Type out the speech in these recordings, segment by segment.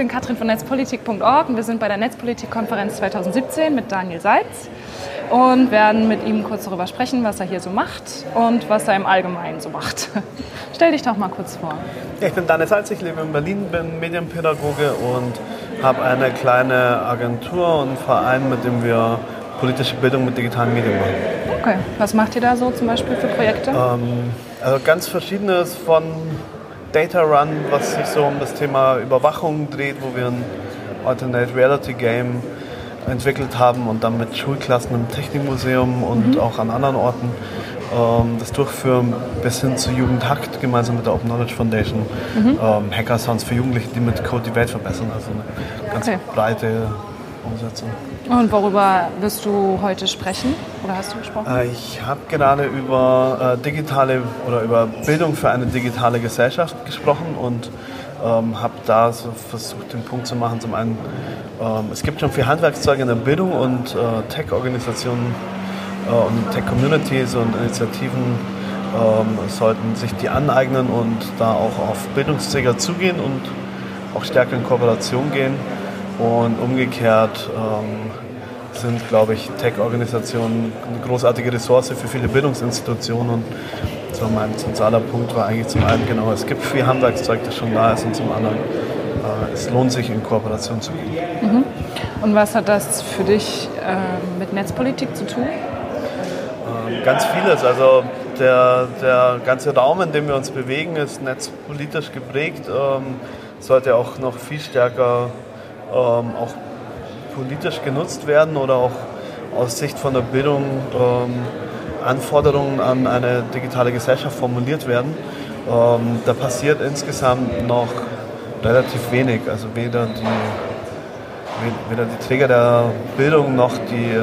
bin Katrin von netzpolitik.org und wir sind bei der Netzpolitik-Konferenz 2017 mit Daniel Seitz und werden mit ihm kurz darüber sprechen, was er hier so macht und was er im Allgemeinen so macht. Stell dich doch mal kurz vor. Ich bin Daniel Seitz, ich lebe in Berlin, bin Medienpädagoge und habe eine kleine Agentur und einen Verein, mit dem wir politische Bildung mit digitalen Medien machen. Okay, was macht ihr da so zum Beispiel für Projekte? Ähm, also ganz verschiedenes von Data Run, was sich so um das Thema Überwachung dreht, wo wir ein Alternate Reality Game entwickelt haben und dann mit Schulklassen im Technikmuseum und mhm. auch an anderen Orten ähm, das durchführen, bis hin zu Jugendhackt gemeinsam mit der Open Knowledge Foundation. Mhm. Ähm, Hackathons für Jugendliche, die mit Code die Welt verbessern. Also eine ganz okay. breite Umsetzung. Und worüber wirst du heute sprechen oder hast du gesprochen? Äh, ich habe gerade über äh, digitale oder über Bildung für eine digitale Gesellschaft gesprochen und ähm, habe da so versucht, den Punkt zu machen. Zum einen, ähm, es gibt schon viel Handwerkszeuge in der Bildung und äh, Tech-Organisationen äh, und Tech-Communities und Initiativen ähm, sollten sich die aneignen und da auch auf Bildungsträger zugehen und auch stärker in Kooperation gehen. Und umgekehrt ähm, sind, glaube ich, Tech-Organisationen eine großartige Ressource für viele Bildungsinstitutionen. Und so mein zentraler Punkt war eigentlich zum einen genau, es gibt viel Handwerkszeug, das schon da ist, und zum anderen, äh, es lohnt sich, in Kooperation zu gehen. Mhm. Und was hat das für dich äh, mit Netzpolitik zu tun? Äh, ganz vieles. Also der, der ganze Raum, in dem wir uns bewegen, ist netzpolitisch geprägt. Ähm, sollte auch noch viel stärker ähm, auch politisch genutzt werden oder auch aus Sicht von der Bildung ähm, Anforderungen an eine digitale Gesellschaft formuliert werden. Ähm, da passiert insgesamt noch relativ wenig. Also weder die, weder die Träger der Bildung noch die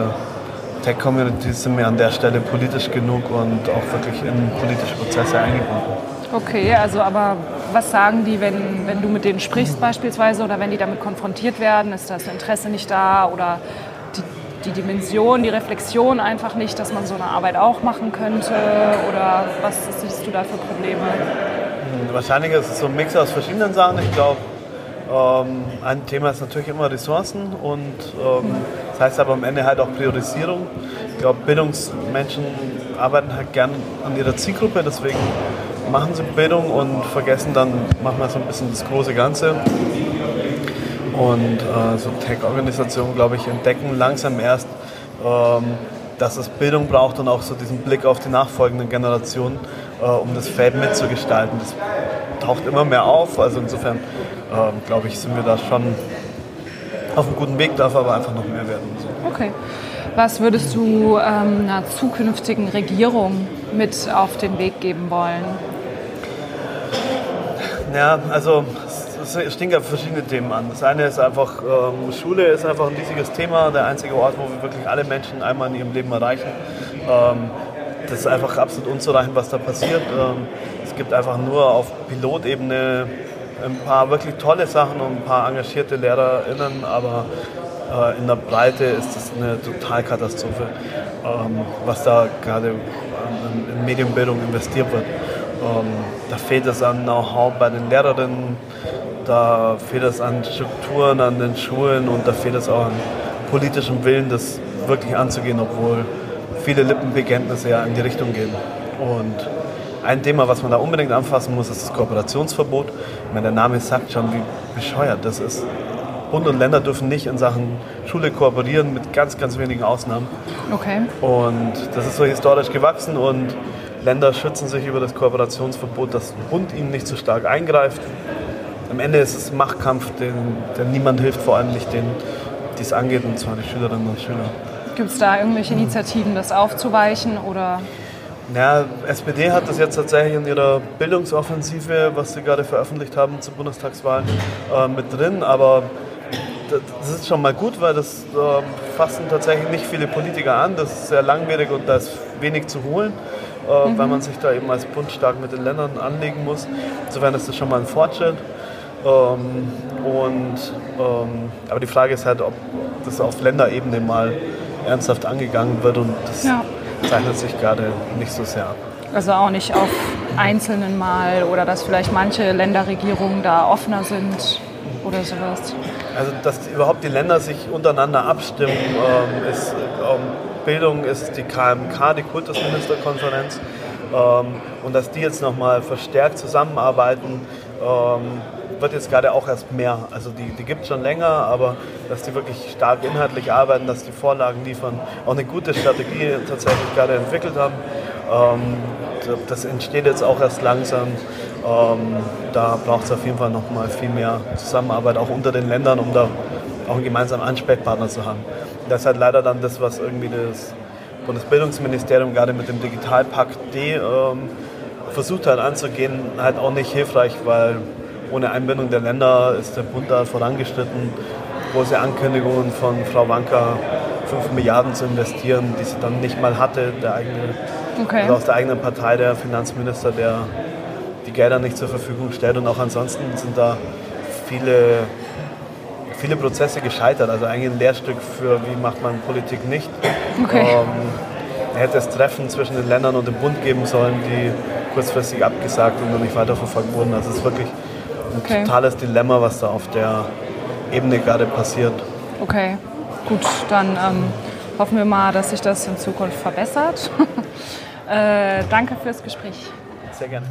Tech-Communities sind mir an der Stelle politisch genug und auch wirklich in politische Prozesse eingebunden. Okay, also aber was sagen die, wenn, wenn du mit denen sprichst beispielsweise oder wenn die damit konfrontiert werden? Ist das Interesse nicht da oder die, die Dimension, die Reflexion einfach nicht, dass man so eine Arbeit auch machen könnte? Oder was siehst du da für Probleme? Hm, wahrscheinlich ist es so ein Mix aus verschiedenen Sachen. Ich glaube, ähm, ein Thema ist natürlich immer Ressourcen und ähm, das heißt aber am Ende halt auch Priorisierung. Ich glaube, Bildungsmenschen arbeiten halt gern an ihrer Zielgruppe, deswegen machen sie Bildung und vergessen dann manchmal so ein bisschen das große Ganze. Und äh, so Tech-Organisationen, glaube ich, entdecken langsam erst, ähm, dass es Bildung braucht und auch so diesen Blick auf die nachfolgenden Generationen, äh, um das Feld mitzugestalten. Das taucht immer mehr auf. Also insofern, äh, glaube ich, sind wir da schon auf einem guten Weg, darf aber einfach noch mehr werden. Okay. Was würdest du ähm, einer zukünftigen Regierung mit auf den Weg geben wollen? Ja, also es stehen ja verschiedene Themen an. Das eine ist einfach, ähm, Schule ist einfach ein riesiges Thema, der einzige Ort, wo wir wirklich alle Menschen einmal in ihrem Leben erreichen. Ähm, das ist einfach absolut unzureichend, was da passiert. Ähm, es gibt einfach nur auf Pilotebene ein paar wirklich tolle Sachen und ein paar engagierte LehrerInnen, aber äh, in der Breite ist das eine Totalkatastrophe, ähm, was da gerade in Medienbildung investiert wird. Ähm, da fehlt es an Know-how bei den Lehrerinnen, da fehlt es an Strukturen an den Schulen und da fehlt es auch an politischem Willen, das wirklich anzugehen, obwohl viele Lippenbekenntnisse ja in die Richtung gehen. Und ein Thema, was man da unbedingt anfassen muss, ist das Kooperationsverbot. Ich meine, der Name sagt schon, wie bescheuert das ist. Bund und Länder dürfen nicht in Sachen Schule kooperieren, mit ganz, ganz wenigen Ausnahmen. Okay. Und das ist so historisch gewachsen und Länder schützen sich über das Kooperationsverbot, dass der Bund ihnen nicht zu so stark eingreift. Am Ende ist es ein Machtkampf, den, der niemand hilft, vor allem nicht denen, die es angeht, und zwar die Schülerinnen und Schüler. Gibt es da irgendwelche Initiativen, das aufzuweichen oder? Ja, SPD hat das jetzt tatsächlich in ihrer Bildungsoffensive, was sie gerade veröffentlicht haben zur Bundestagswahl, äh, mit drin. Aber das ist schon mal gut, weil das äh, fassen tatsächlich nicht viele Politiker an. Das ist sehr langwierig und da ist wenig zu holen äh, mhm. weil man sich da eben als Bund stark mit den Ländern anlegen muss. Insofern ist das schon mal ein Fortschritt. Ähm, und, ähm, aber die Frage ist halt, ob das auf Länderebene mal ernsthaft angegangen wird und das ja. zeichnet sich gerade nicht so sehr ab. Also auch nicht auf einzelnen Mal oder dass vielleicht manche Länderregierungen da offener sind oder sowas? Also, dass überhaupt die Länder sich untereinander abstimmen, ähm, ist, ähm, Bildung ist die KMK, die Kultusministerkonferenz, ähm, und dass die jetzt nochmal verstärkt zusammenarbeiten, ähm, wird jetzt gerade auch erst mehr. Also die, die gibt es schon länger, aber dass die wirklich stark inhaltlich arbeiten, dass die Vorlagen liefern, auch eine gute Strategie tatsächlich gerade entwickelt haben. Ähm, das entsteht jetzt auch erst langsam. Ähm, da braucht es auf jeden Fall noch mal viel mehr Zusammenarbeit, auch unter den Ländern, um da auch einen gemeinsamen Ansprechpartner zu haben. Das ist halt leider dann das, was irgendwie das Bundesbildungsministerium gerade mit dem Digitalpakt D ähm, versucht hat anzugehen, halt auch nicht hilfreich, weil ohne Einbindung der Länder ist der Bund da vorangeschritten. Große Ankündigungen von Frau Wanka, 5 Milliarden zu investieren, die sie dann nicht mal hatte, der eigene, okay. also aus der eigenen Partei, der Finanzminister, der die Gelder nicht zur Verfügung stellt. Und auch ansonsten sind da viele, viele Prozesse gescheitert. Also eigentlich ein Lehrstück für, wie macht man Politik nicht. Okay. Ähm, hätte es Treffen zwischen den Ländern und dem Bund geben sollen, die kurzfristig abgesagt und noch nicht weiterverfolgt wurden. Also es ist wirklich ein okay. totales Dilemma, was da auf der Ebene gerade passiert. Okay, gut, dann ähm, hoffen wir mal, dass sich das in Zukunft verbessert. äh, danke fürs Gespräch. Sehr gerne.